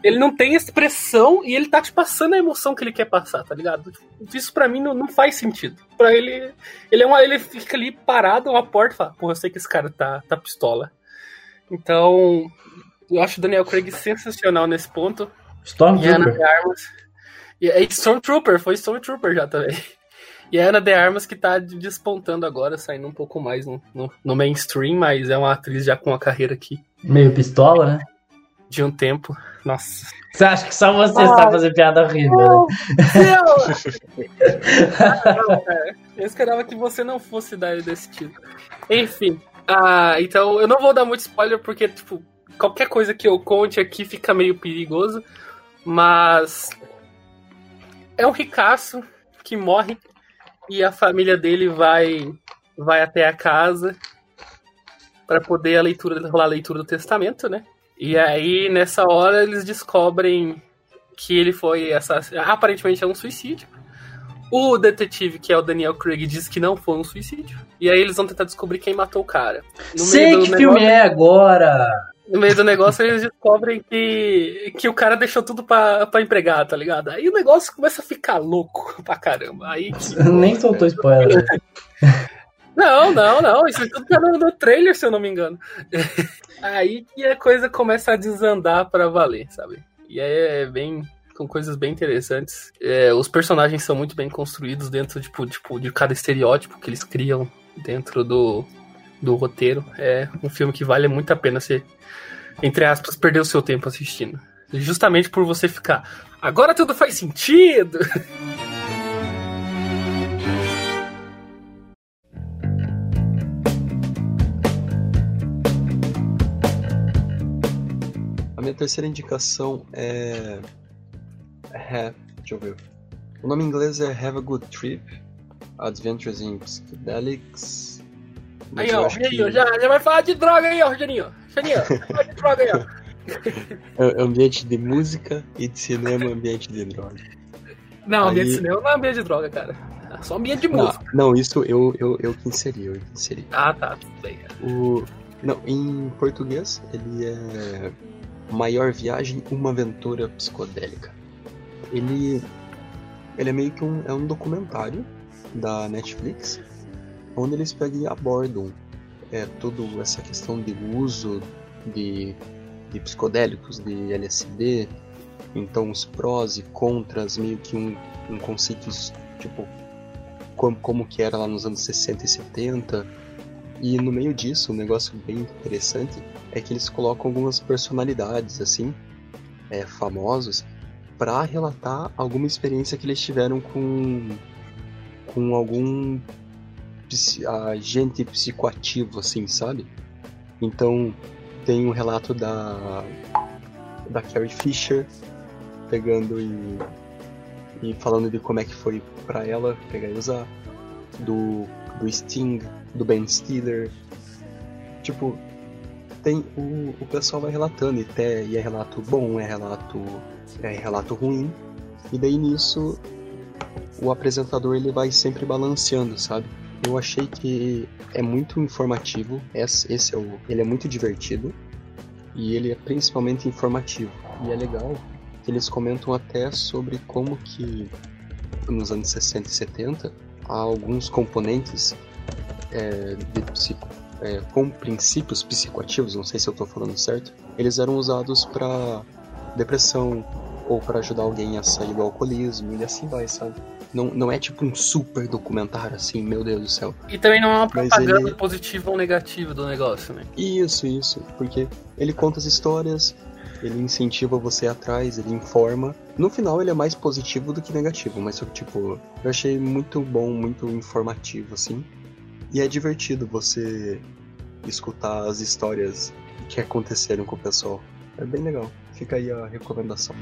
ele não tem expressão e ele tá te passando a emoção que ele quer passar, tá ligado? Isso pra mim não, não faz sentido. Pra ele. Ele, é uma, ele fica ali parado na porta e fala: Porra, eu sei que esse cara tá, tá pistola. Então. Eu acho o Daniel Craig sensacional nesse ponto. E Ana Stormtrooper. de Armas. E é Stormtrooper, foi Stormtrooper já também. E a Ana de Armas que tá despontando agora, saindo um pouco mais no, no, no mainstream, mas é uma atriz já com uma carreira aqui Meio pistola, né? de um tempo. Nossa. Você acha que só você sabe fazer piada horrível, né? Não. Eu esperava que você não fosse dar desse tipo. Enfim. ah, então eu não vou dar muito spoiler porque, tipo, qualquer coisa que eu conte aqui fica meio perigoso. Mas. É um ricaço que morre e a família dele vai vai até a casa para poder a leitura rolar a leitura do testamento, né? E aí nessa hora eles descobrem que ele foi assassinado. Aparentemente é um suicídio. O detetive, que é o Daniel Craig, diz que não foi um suicídio. E aí eles vão tentar descobrir quem matou o cara. No Sei que filme é agora! No meio do negócio eles descobrem que, que o cara deixou tudo pra, pra empregar, tá ligado? Aí o negócio começa a ficar louco pra caramba. Aí que- *laughs* Nem soltou spoiler. *laughs* Não, não, não. Isso tudo tá no, no trailer, se eu não me engano. *laughs* Aí que a coisa começa a desandar pra valer, sabe? E aí é bem. Com coisas bem interessantes. É, os personagens são muito bem construídos dentro tipo, tipo, de cada estereótipo que eles criam dentro do, do roteiro. É um filme que vale muito a pena você, entre aspas, perder o seu tempo assistindo. Justamente por você ficar. Agora tudo faz sentido! A minha terceira indicação é. Have, deixa eu ver. O nome em inglês é Have a Good Trip Adventures in Psychedelics. Mas Aí, ó, acho que Rogerinho, já, já vai falar de droga aí, ó, Rogerinho. Rogerinho, *laughs* fala de droga aí, ó. é ambiente de música e de cinema, ambiente de droga. Não, ambiente Aí- de cinema não é ambiente de droga, cara. É só ambiente de Não, música. não, isso eu, eu, eu que inseri, eu que inseri. Ah, tá, tudo bem. O, não, em português ele é Maior Viagem, uma aventura psicodélica. Ele, ele é meio que um, é um documentário da Netflix, onde eles pegam e abordam é, toda essa questão de uso de, de psicodélicos, de LSD, então os prós e contras, meio que um, um conceito tipo como, como que era lá nos anos 60 e 70, e no meio disso, um negócio bem interessante é que eles colocam algumas personalidades assim, é, famosos, para relatar alguma experiência que eles tiveram com com algum agente psicoativo, assim, sabe? Então tem um relato da da Carrie Fisher pegando e e falando de como é que foi para ela pegar e usar do do Sting, do Ben Stiller. Tipo, tem o, o pessoal vai relatando e, até, e é relato bom, é relato é relato ruim. E daí nisso o apresentador ele vai sempre balanceando, sabe? Eu achei que é muito informativo, esse, esse é o, ele é muito divertido e ele é principalmente informativo. E é legal que eles comentam até sobre como que nos anos 60 e 70 há alguns componentes é, psico- é, com princípios psicoativos, não sei se eu tô falando certo, eles eram usados para depressão ou para ajudar alguém a sair do alcoolismo e assim vai, sabe? Não, não é tipo um super documentário assim, meu Deus do céu. E também não é uma propaganda ele- positiva ou negativa do negócio, né? Isso, isso, porque ele conta as histórias, ele incentiva você atrás, ele informa. No final ele é mais positivo do que negativo, mas tipo, eu achei muito bom, muito informativo assim. E é divertido você escutar as histórias que aconteceram com o pessoal. É bem legal. Fica aí a recomendação.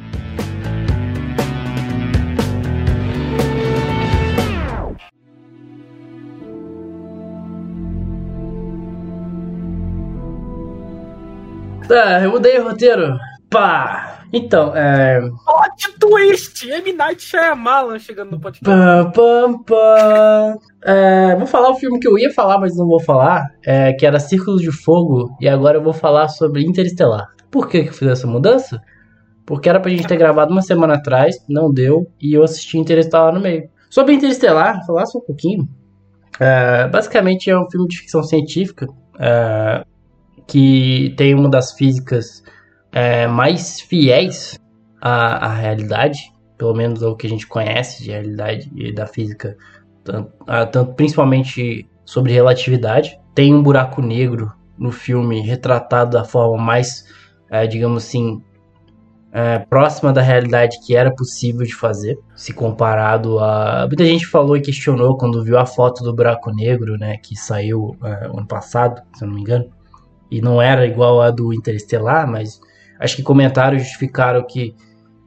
Tá, eu mudei o roteiro. Pá! Então, é. Plot twist! M. Night Shyamalan chegando no podcast. Pam, pam, pam. É, vou falar o filme que eu ia falar, mas não vou falar, é, que era Círculo de Fogo, e agora eu vou falar sobre Interestelar. Por que, que eu fiz essa mudança? Porque era pra gente ter gravado uma semana atrás, não deu, e eu assisti Interestelar no meio. Sobre Interestelar, falar só um pouquinho. É, basicamente é um filme de ficção científica é, que tem uma das físicas é, mais fiéis à, à realidade, pelo menos ao que a gente conhece de realidade e da física, tanto, ah, tanto principalmente sobre relatividade. Tem um buraco negro no filme retratado da forma mais, eh, digamos assim, eh, próxima da realidade que era possível de fazer, se comparado a. Muita gente falou e questionou quando viu a foto do buraco negro, né, que saiu eh, ano passado, se eu não me engano, e não era igual a do Interestelar, mas acho que comentários justificaram que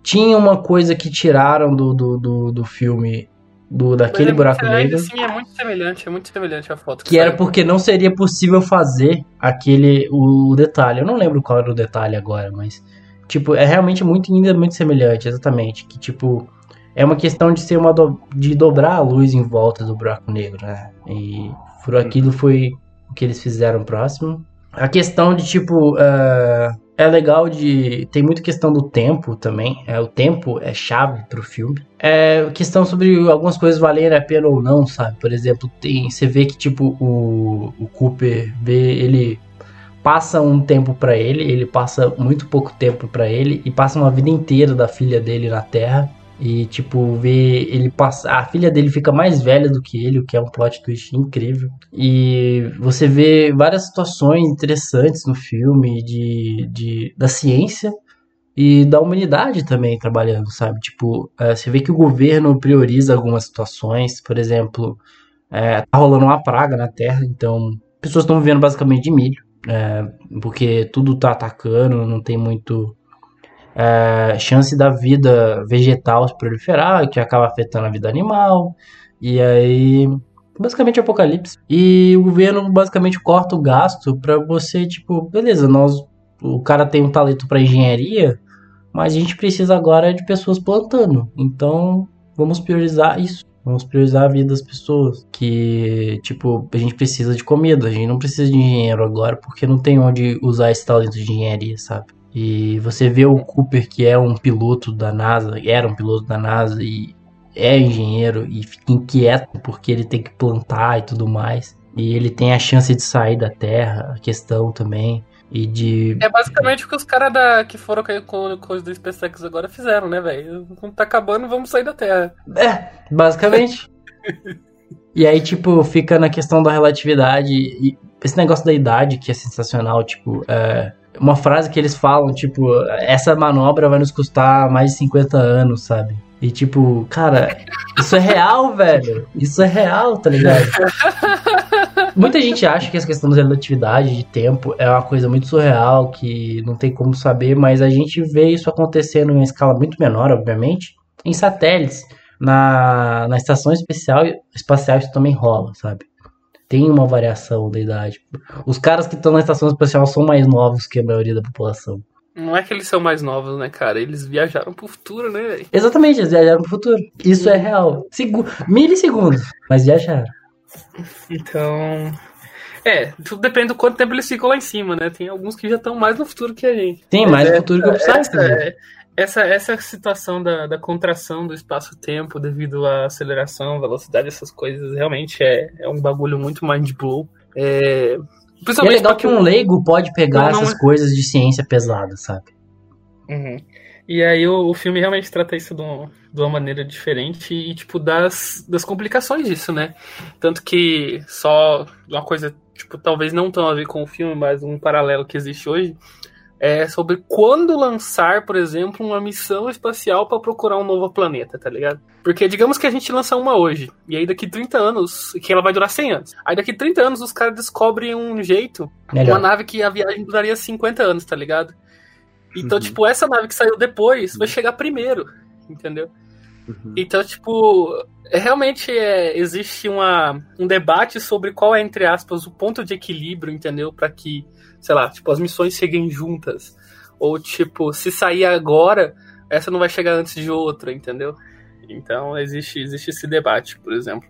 tinha uma coisa que tiraram do, do, do, do filme do daquele Mas é buraco negro Sim, é muito semelhante, é muito semelhante a foto. que era saiu. porque não seria possível fazer aquele o detalhe. Eu não lembro qual era o detalhe agora, mas tipo, é realmente muito ainda muito semelhante, exatamente, que tipo é uma questão de ser uma do- de dobrar a luz em volta do buraco negro, né? E por aquilo foi o que eles fizeram próximo. A questão de tipo eh, é legal de tem muita questão do tempo também. É o tempo é chave pro filme. É questão sobre algumas coisas valerem a pena ou não, sabe? Por exemplo, tem você vê que tipo o, o Cooper vê ele passa um tempo pra ele, ele passa muito pouco tempo pra ele e passa uma vida inteira da filha dele na Terra. E, tipo, vê ele passa. A filha dele fica mais velha do que ele, o que é um plot twist incrível. E você vê várias situações interessantes no filme de, de, da ciência e da humanidade também trabalhando, sabe? Tipo, é, você vê que o governo prioriza algumas situações, por exemplo, é, tá rolando uma praga na Terra, então pessoas estão vivendo basicamente de milho, é, porque tudo tá atacando, não tem muito é, chance da vida vegetal se proliferar, que acaba afetando a vida animal, e aí basicamente apocalipse. E o governo basicamente corta o gasto pra você, tipo, beleza, nós o cara tem um talento pra engenharia, mas a gente precisa agora de pessoas plantando. Então, vamos priorizar isso. Vamos priorizar a vida das pessoas. Que, tipo, a gente precisa de comida. A gente não precisa de engenheiro agora, porque não tem onde usar esse talento de engenharia, sabe? E você vê o Cooper, que é um piloto da NASA, era um piloto da NASA e é engenheiro e fica inquieto porque ele tem que plantar e tudo mais. E ele tem a chance de sair da Terra, a questão também. E de É basicamente o que os caras da- que foram com com coisa do SpaceX agora fizeram, né, velho? Não tá acabando, vamos sair da Terra. É, basicamente. e aí, tipo, fica na questão da relatividade e esse negócio da idade que é sensacional, tipo, é, uma frase que eles falam, tipo, essa manobra vai nos custar mais de 50 anos, sabe? E tipo, cara, isso é real, *laughs* velho. Isso é real, tá ligado? *laughs* Muita gente acha que essa questão da relatividade de tempo é uma coisa muito surreal, que não tem como saber, mas a gente vê isso acontecendo em uma escala muito menor, obviamente, em satélites. Na, na estação especial, espacial isso também rola, sabe? Tem uma variação da idade. Os caras que estão na estação espacial são mais novos que a maioria da população. Não é que eles são mais novos, né, cara? Eles viajaram pro futuro, né, velho? Exatamente, eles viajaram pro futuro. Isso é real. Segu milissegundos, mas viajaram. Então. É, tudo depende do quanto tempo eles ficam lá em cima, né? Tem alguns que já estão mais no futuro que a gente. Tem mais é, futuro que o Psyche. essa, é- essa, essa situação da, da contração do espaço-tempo devido à aceleração, velocidade, essas coisas, realmente é, é um bagulho muito mind blow. É, é legal que um leigo pode pegar Não, não essas é- coisas de ciência pesada, sabe? Uhum. E aí o, o filme realmente trata isso de, um- de uma maneira diferente e, tipo, das, das complicações disso, né? Tanto que só uma coisa, tipo, talvez não tão a ver com o filme, mas um paralelo que existe hoje é sobre quando lançar, por exemplo, uma missão espacial para procurar um novo planeta, tá ligado? Porque digamos que a gente lança uma hoje, e aí daqui 30 anos, que ela vai durar 100 anos. Aí daqui 30 anos os caras descobrem um jeito Melhor. uma nave que a viagem duraria 50 anos, tá ligado? Então, Uhum. tipo, essa nave que saiu depois vai chegar primeiro, entendeu? Uhum. Então, tipo, é, realmente é, existe uma, um debate sobre qual é, entre aspas, o ponto de equilíbrio, entendeu? Pra que, sei lá, tipo, as missões cheguem juntas. Ou, tipo, se sair agora, essa não vai chegar antes de outra, entendeu? Então, existe, existe esse debate, por exemplo.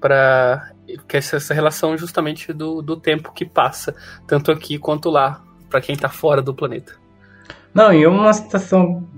Pra que essa, essa relação justamente do, do tempo que passa, tanto aqui quanto lá, pra quem tá fora do planeta. Não, e uma situação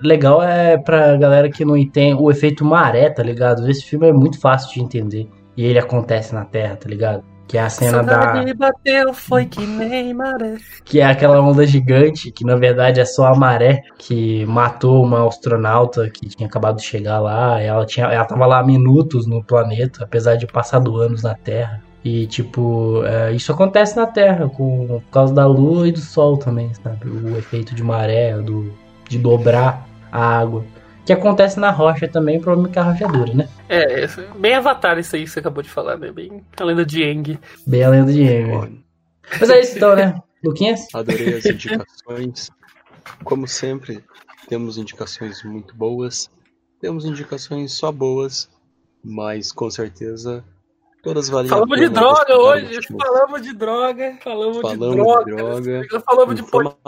legal é pra galera que não entende o efeito maré, tá ligado? Esse filme é muito fácil de entender. E ele acontece na Terra, tá ligado? Que é a cena da. Bateu, foi que nem maré. Que é aquela onda gigante, que na verdade é só a maré que matou uma astronauta que tinha acabado de chegar lá. Ela, tinha, ela tava lá há minutos no planeta, apesar de passado anos na Terra. E, tipo, é, isso acontece na Terra, com, por causa da Lua e do Sol também, sabe? O efeito de maré, do, de dobrar a água. Que acontece na rocha também, problema que a rocha é dura, né? É, bem avatar isso aí que você acabou de falar, né? Bem a lenda de Aang. Bem a lenda de. Olha, Mas é isso então, né? Luquinhas? Adorei as indicações. Como sempre, temos indicações muito boas. Temos indicações só boas, mas com certeza todas valem a Falamos de droga hoje, falamos de droga, falamos, Falamos de de droga. droga, Falamos de,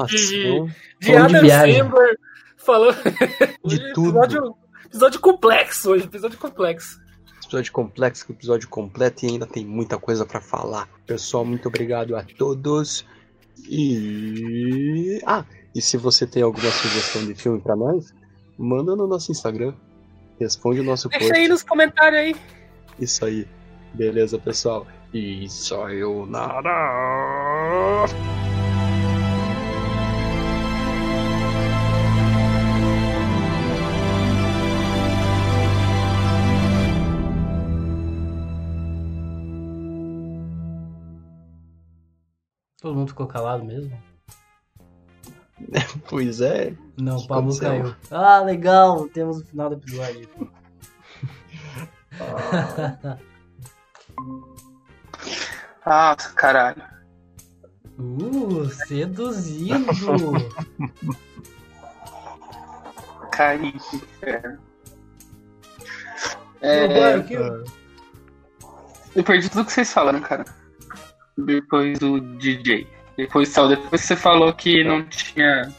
de, de de Adam. Sandler. Falamos de Hoje, tudo. Episódio, episódio complexo hoje, episódio complexo. Episódio complexo, episódio completo e ainda tem muita coisa pra falar. Pessoal, muito obrigado a todos. E. Ah, e se você tem alguma sugestão de filme pra nós, manda no nosso Instagram. Responde o nosso Deixa post. aí nos comentários aí. Isso aí. Beleza, pessoal? E sayonara! Todo mundo ficou calado mesmo? *laughs* Pois é. Não, o Pablo caiu. Ah, legal, temos o final do episódio. *laughs* Ah, caralho. Uh, seduzindo. *laughs* Caí. É. Roubaram É, eu perdi tudo que vocês falaram, cara. Depois do DJ. Depois, só, depois você falou que não tinha.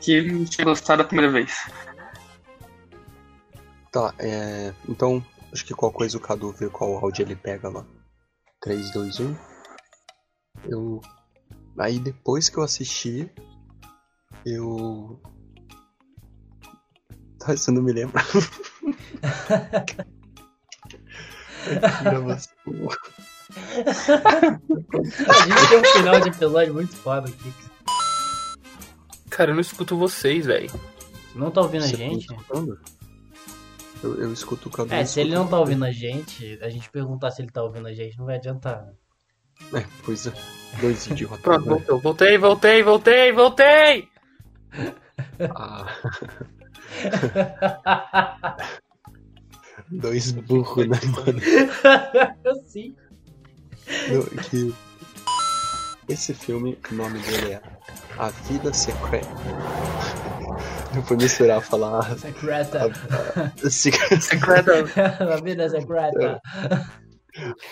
Que não tinha gostado da primeira vez. Tá, é. Então, acho que qual coisa o Cadu vê qual áudio ele pega lá. 3, 2, 1. Eu. Aí depois que eu assisti, eu. *laughs* Tá, você não me lembra. *laughs* *laughs* Gravação. A gente tem um final de episódio muito foda aqui. Cara, eu não escuto vocês, velho. Você não tá ouvindo a Você tá gente? escutando? Eu, eu escuto o Cadu. É, se ele não tá ouvindo a gente, a gente perguntar se ele tá ouvindo a gente, não vai adiantar. né? É, pois é. Dois idiotas. Pronto, voltou. Voltei, voltei, voltei, voltei! *laughs* Ah. *laughs* Dois burros, né, mano? Sim. Que... Esse filme, o nome dele é A Vida Secreta. Eu vou misturar, falar. Secreta. Secret- Secreta. A *laughs* vida é secreta.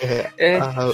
É, É, a,